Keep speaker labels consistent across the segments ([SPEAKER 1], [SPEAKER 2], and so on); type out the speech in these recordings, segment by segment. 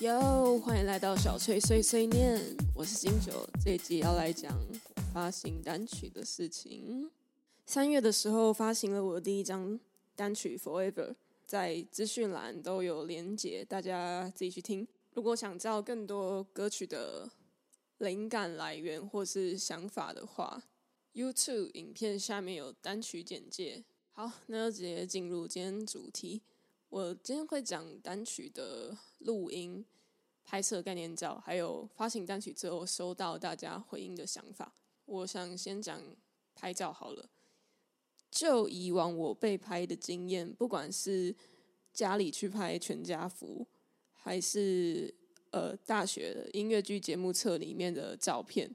[SPEAKER 1] 哟，欢迎来到小翠碎碎念，我是金九。这一集要来讲发行单曲的事情。三月的时候发行了我的第一张单曲《Forever》，在资讯栏都有连结，大家自己去听。如果想知道更多歌曲的灵感来源或是想法的话，YouTube 影片下面有单曲简介。好，那就直接进入今天主题。我今天会讲单曲的录音、拍摄概念照，还有发行单曲之后收到大家回应的想法。我想先讲拍照好了。就以往我被拍的经验，不管是家里去拍全家福，还是呃大学音乐剧节目册里面的照片，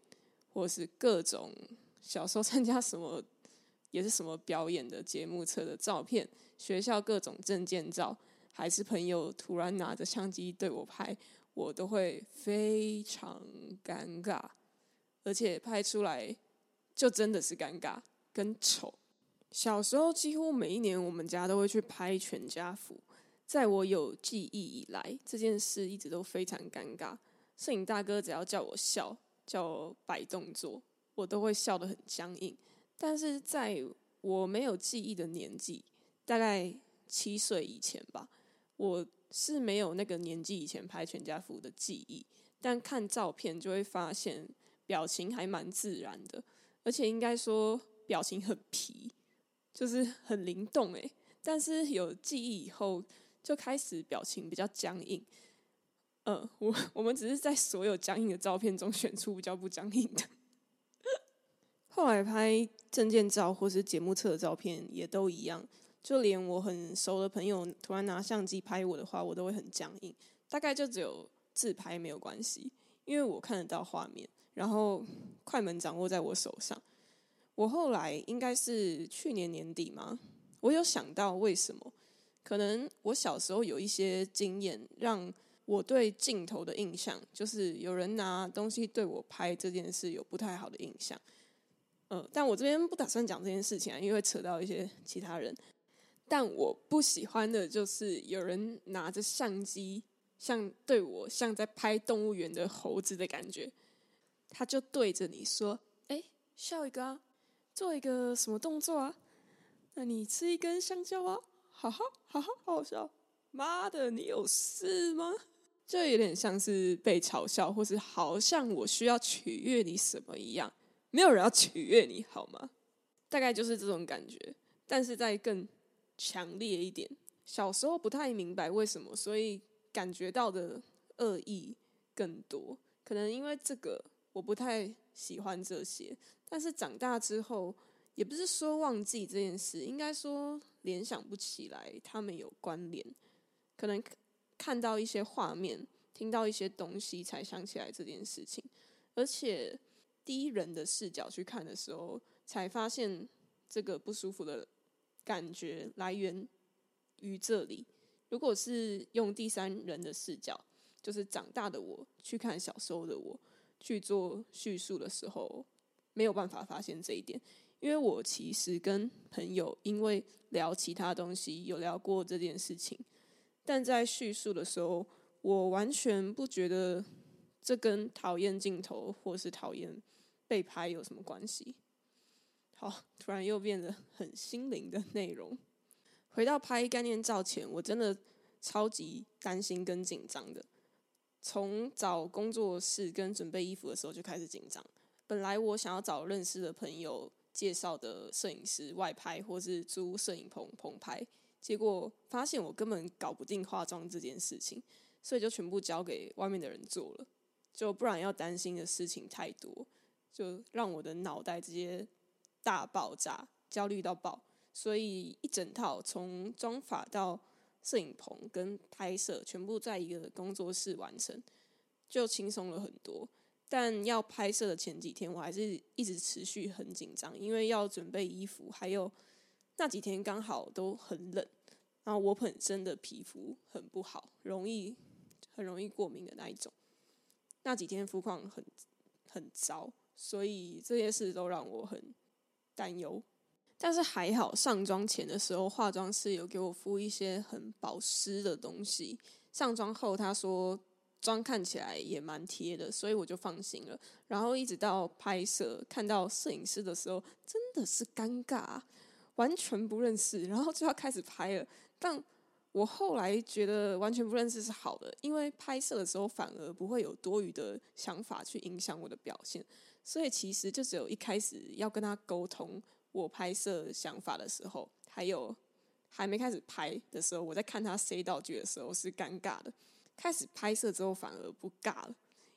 [SPEAKER 1] 或是各种小时候参加什么。也是什么表演的节目册的照片，学校各种证件照，还是朋友突然拿着相机对我拍，我都会非常尴尬，而且拍出来就真的是尴尬跟丑。小时候几乎每一年我们家都会去拍全家福，在我有记忆以来，这件事一直都非常尴尬。摄影大哥只要叫我笑，叫我摆动作，我都会笑得很僵硬。但是在我没有记忆的年纪，大概七岁以前吧，我是没有那个年纪以前拍全家福的记忆。但看照片就会发现表情还蛮自然的，而且应该说表情很皮，就是很灵动诶。但是有记忆以后，就开始表情比较僵硬。嗯，我我们只是在所有僵硬的照片中选出比较不僵硬的。后来拍证件照或是节目册的照片也都一样，就连我很熟的朋友突然拿相机拍我的话，我都会很僵硬。大概就只有自拍没有关系，因为我看得到画面，然后快门掌握在我手上。我后来应该是去年年底嘛，我有想到为什么？可能我小时候有一些经验，让我对镜头的印象，就是有人拿东西对我拍这件事有不太好的印象。嗯，但我这边不打算讲这件事情啊，因为会扯到一些其他人。但我不喜欢的就是有人拿着相机，像对我像在拍动物园的猴子的感觉，他就对着你说：“哎，笑一个啊，做一个什么动作啊？那你吃一根香蕉啊？哈哈哈哈，好笑！妈的，你有事吗？就有点像是被嘲笑，或是好像我需要取悦你什么一样。”没有人要取悦你好吗？大概就是这种感觉，但是在更强烈一点。小时候不太明白为什么，所以感觉到的恶意更多。可能因为这个，我不太喜欢这些。但是长大之后，也不是说忘记这件事，应该说联想不起来他们有关联。可能看到一些画面，听到一些东西，才想起来这件事情，而且。第一人的视角去看的时候，才发现这个不舒服的感觉来源于这里。如果是用第三人的视角，就是长大的我去看小时候的我去做叙述的时候，没有办法发现这一点。因为我其实跟朋友因为聊其他东西有聊过这件事情，但在叙述的时候，我完全不觉得这跟讨厌镜头或是讨厌。被拍有什么关系？好，突然又变得很心灵的内容。回到拍概念照前，我真的超级担心跟紧张的。从找工作室跟准备衣服的时候就开始紧张。本来我想要找认识的朋友介绍的摄影师外拍，或是租摄影棚棚拍，结果发现我根本搞不定化妆这件事情，所以就全部交给外面的人做了。就不然要担心的事情太多。就让我的脑袋直接大爆炸，焦虑到爆，所以一整套从妆法到摄影棚跟拍摄，全部在一个工作室完成，就轻松了很多。但要拍摄的前几天，我还是一直持续很紧张，因为要准备衣服，还有那几天刚好都很冷，然后我本身的皮肤很不好，容易很容易过敏的那一种，那几天肤况很很糟。所以这些事都让我很担忧，但是还好，上妆前的时候，化妆师有给我敷一些很保湿的东西。上妆后，他说妆看起来也蛮贴的，所以我就放心了。然后一直到拍摄看到摄影师的时候，真的是尴尬，完全不认识，然后就要开始拍了。但我后来觉得完全不认识是好的，因为拍摄的时候反而不会有多余的想法去影响我的表现。所以其实就只有一开始要跟他沟通我拍摄想法的时候，还有还没开始拍的时候，我在看他塞道具的时候是尴尬的。开始拍摄之后反而不尬了，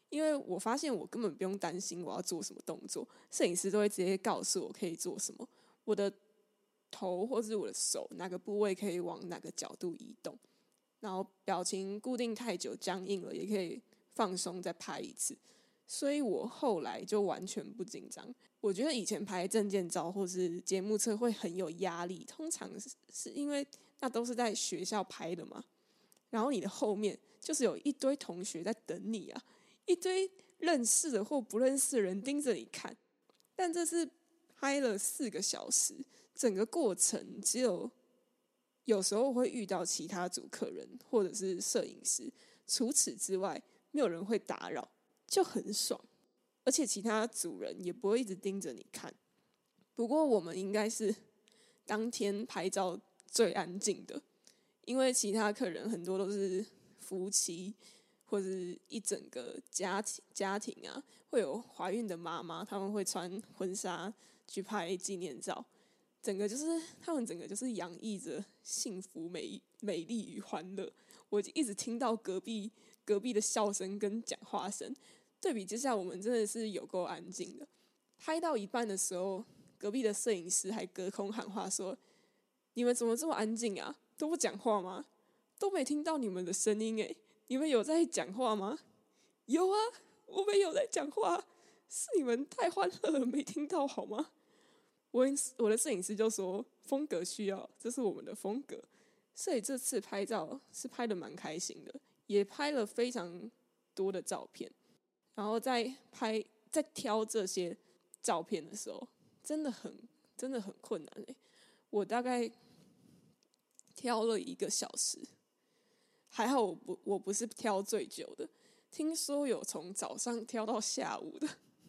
[SPEAKER 1] 因为我发现我根本不用担心我要做什么动作，摄影师都会直接告诉我可以做什么，我的头或是我的手哪个部位可以往哪个角度移动，然后表情固定太久僵硬了也可以放松再拍一次，所以我后来就完全不紧张。我觉得以前拍证件照或是节目册会很有压力，通常是是因为那都是在学校拍的嘛，然后你的后面。就是有一堆同学在等你啊，一堆认识的或不认识的人盯着你看。但这次拍了四个小时，整个过程只有有时候会遇到其他组客人或者是摄影师，除此之外没有人会打扰，就很爽。而且其他主人也不会一直盯着你看。不过我们应该是当天拍照最安静的，因为其他客人很多都是。夫妻或者一整个家庭家庭啊，会有怀孕的妈妈，他们会穿婚纱去拍纪念照，整个就是他们整个就是洋溢着幸福、美美丽与欢乐。我就一直听到隔壁隔壁的笑声跟讲话声，对比之下，我们真的是有够安静的。拍到一半的时候，隔壁的摄影师还隔空喊话说：“你们怎么这么安静啊？都不讲话吗？”都没听到你们的声音诶，你们有在讲话吗？有啊，我们有在讲话，是你们太欢乐了没听到好吗？我我的摄影师就说风格需要，这是我们的风格，所以这次拍照是拍的蛮开心的，也拍了非常多的照片。然后在拍在挑这些照片的时候，真的很真的很困难诶，我大概挑了一个小时。还好我不我不是挑最久的，听说有从早上挑到下午的，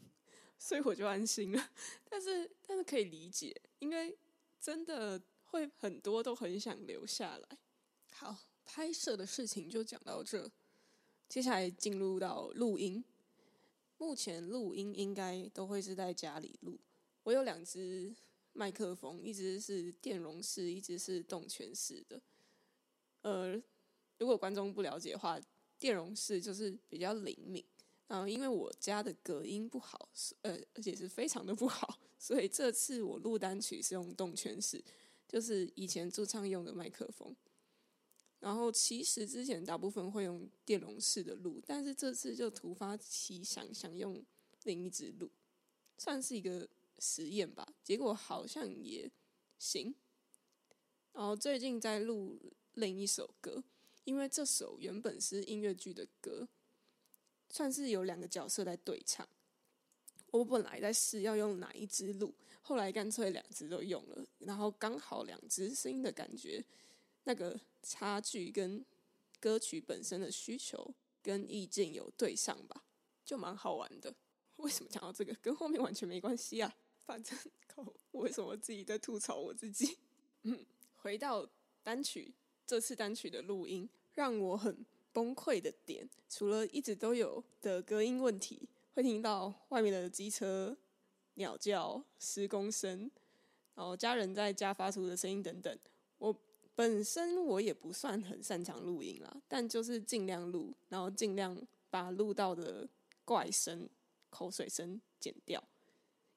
[SPEAKER 1] 所以我就安心了。但是但是可以理解，因为真的会很多都很想留下来。好，拍摄的事情就讲到这，接下来进入到录音。目前录音应该都会是在家里录。我有两只麦克风，一只是电容式，一只是动圈式的。呃。如果观众不了解的话，电容式就是比较灵敏。然后因为我家的隔音不好，呃，而且是非常的不好，所以这次我录单曲是用动圈式，就是以前驻唱用的麦克风。然后其实之前大部分会用电容式的录，但是这次就突发奇想，想用另一支录，算是一个实验吧。结果好像也行。然后最近在录另一首歌。因为这首原本是音乐剧的歌，算是有两个角色在对唱。我本来在试要用哪一支录，后来干脆两支都用了，然后刚好两支声音的感觉，那个差距跟歌曲本身的需求跟意境有对上吧，就蛮好玩的。为什么讲到这个？跟后面完全没关系啊！反正靠，我为什么自己在吐槽我自己？嗯，回到单曲。这次单曲的录音让我很崩溃的点，除了一直都有的隔音问题，会听到外面的机车、鸟叫、施工声，然后家人在家发出的声音等等。本身我也不算很擅长录音啦，但就是尽量录，然后尽量把录到的怪声、口水声剪掉，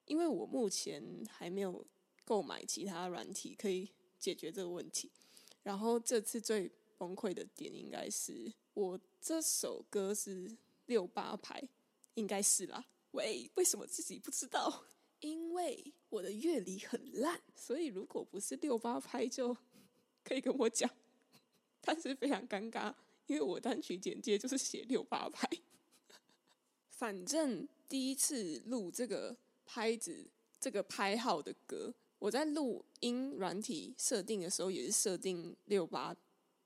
[SPEAKER 1] 因为我目前还没有购买其他软体可以解决这个问题。然后这次最崩溃的点应该是我这首歌是六八拍，应该是啦。喂，为什么自己不知道？因为我的乐理很烂，所以如果不是六八拍，就可以跟我讲。但是非常尴尬，因为我单曲简介就是写六八拍。反正第一次录这个拍子、这个拍号的歌。我在录音软体设定的时候，也是设定六八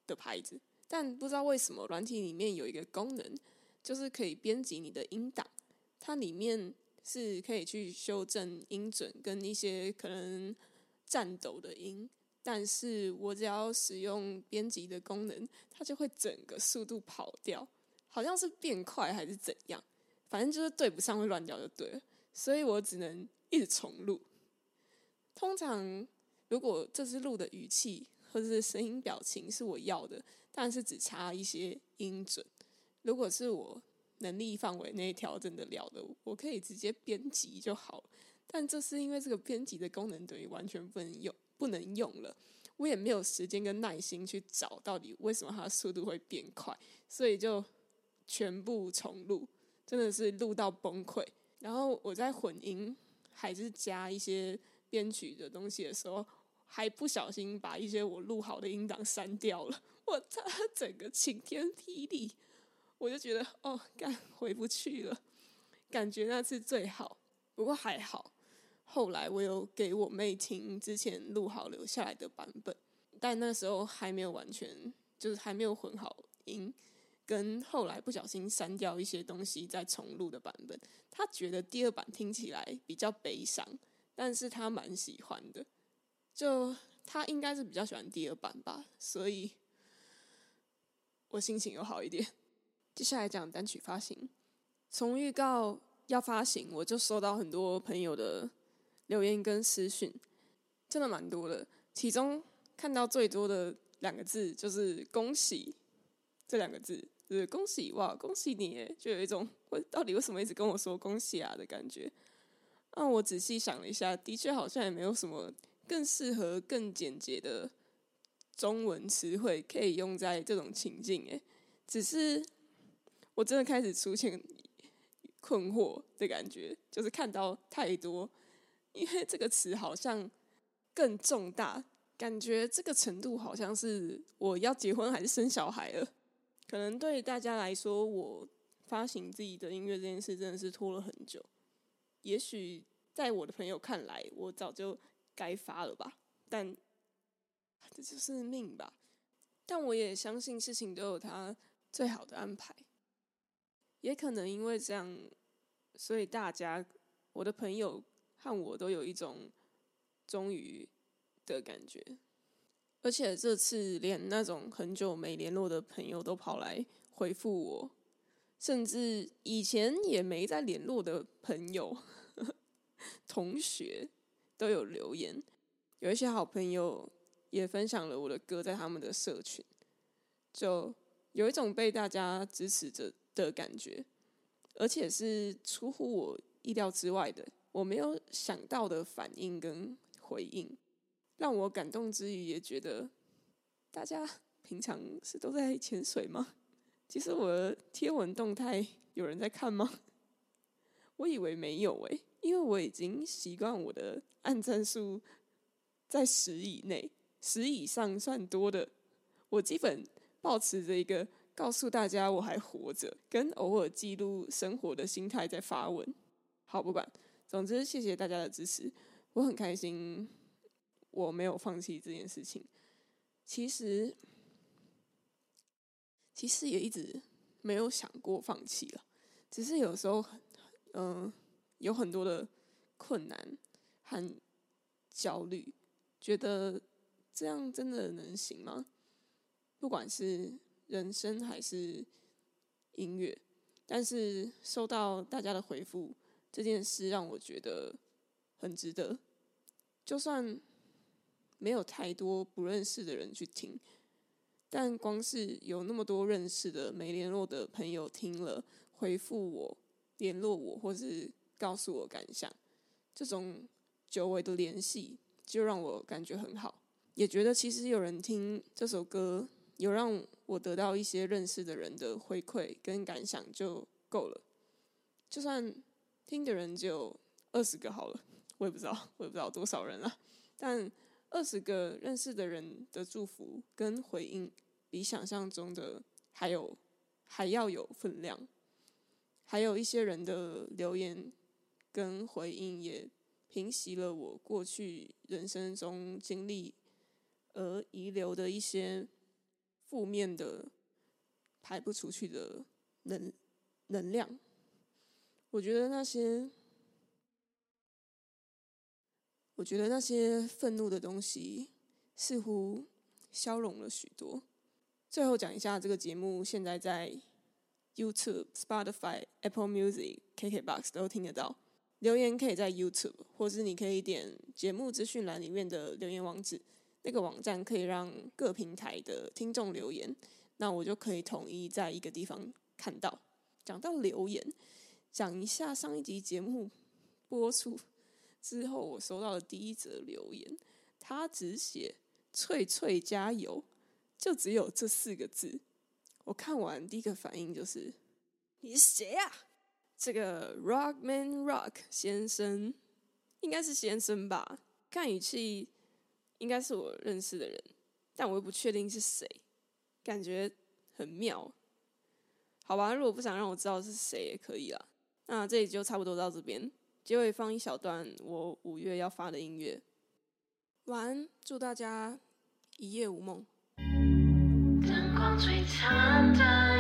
[SPEAKER 1] 的拍子，但不知道为什么软体里面有一个功能，就是可以编辑你的音档，它里面是可以去修正音准跟一些可能颤抖的音，但是我只要使用编辑的功能，它就会整个速度跑掉，好像是变快还是怎样，反正就是对不上会乱掉就对了，所以我只能一直重录。通常如果这次录的语气或者是声音表情是我要的，但是只差一些音准。如果是我能力范围内调整得了的，我可以直接编辑就好。但这是因为这个编辑的功能等于完全不能用，不能用了。我也没有时间跟耐心去找到底为什么它速度会变快，所以就全部重录，真的是录到崩溃。然后我在混音还是加一些编曲的东西的时候，还不小心把一些我录好的音档删掉了。我操，整个晴天霹雳！我就觉得哦，干回不去了，感觉那次最好。不过还好，后来我有给我妹听之前录好留下来的版本，但那时候还没有完全，就是还没有混好音，跟后来不小心删掉一些东西再重录的版本。她觉得第二版听起来比较悲伤，但是她蛮喜欢的，就她应该是比较喜欢第二版吧，所以我心情又好一点。接下来讲单曲发行，从预告要发行，我就收到很多朋友的留言跟私讯，真的蛮多的。其中看到最多的两个字就是“恭喜”这两个字，就是恭喜哇，恭喜你！就有一种我到底为什么一直跟我说恭喜啊的感觉。那我仔细想了一下，的确好像也没有什么更适合、更简洁的中文词汇可以用在这种情境。诶，只是。我真的开始出现困惑的感觉，就是看到太多，因为这个词好像更重大，感觉这个程度好像是我要结婚还是生小孩了。可能对大家来说，我发行自己的音乐这件事真的是拖了很久。也许在我的朋友看来，我早就该发了吧，但这就是命吧。但我也相信事情都有它最好的安排。也可能因为这样，所以大家，我的朋友和我都有一种终于的感觉，而且这次连那种很久没联络的朋友都跑来回复我，甚至以前也没在联络的朋友、同学都有留言，有一些好朋友也分享了我的歌在他们的社群，就有一种被大家支持着。的感觉，而且是出乎我意料之外的，我没有想到的反应跟回应，让我感动之余，也觉得大家平常是都在潜水吗？其实我的贴文动态有人在看吗？我以为没有诶，因为我已经习惯我的按赞数在十以内，十以上算多的，我基本保持着一个。告诉大家我还活着，跟偶尔记录生活的心态在发文。好，不管，总之谢谢大家的支持，我很开心，我没有放弃这件事情。其实，其实也一直没有想过放弃了，只是有时候，嗯，有很多的困难和焦虑，觉得这样真的能行吗？不管是。人生还是音乐，但是收到大家的回复这件事让我觉得很值得。就算没有太多不认识的人去听，但光是有那么多认识的没联络的朋友听了回复我、联络我，或是告诉我感想，这种久违的联系就让我感觉很好，也觉得其实有人听这首歌。有让我得到一些认识的人的回馈跟感想就够了，就算听的人只有二十个好了，我也不知道，我也不知道多少人了。但二十个认识的人的祝福跟回应，比想象中的还有还要有分量。还有一些人的留言跟回应，也平息了我过去人生中经历而遗留的一些。负面的排不出去的能能量。我觉得那些，我觉得那些愤怒的东西似乎消融了许多。最后讲一下，这个节目现在在 YouTube、Spotify、Apple Music、KKBox 都听得到。留言可以在 YouTube，或是你可以点节目资讯栏里面的留言网址，那个网站可以让各平台的听众留言，那我就可以统一在一个地方看到。讲到留言。讲一下上一集节目播出之后，我收到的第一则留言，他只写“翠翠加油”，就只有这四个字。我看完第一个反应就是：“你是谁啊？”这个 Rockman Rock 先生应该是先生吧？看语气应该是我认识的人，但我又不确定是谁，感觉很妙。好吧，如果不想让我知道是谁也可以啦。那这里就差不多到这边，结尾放一小段我五月要发的音乐。晚安，祝大家一夜无梦。灯光璀璨的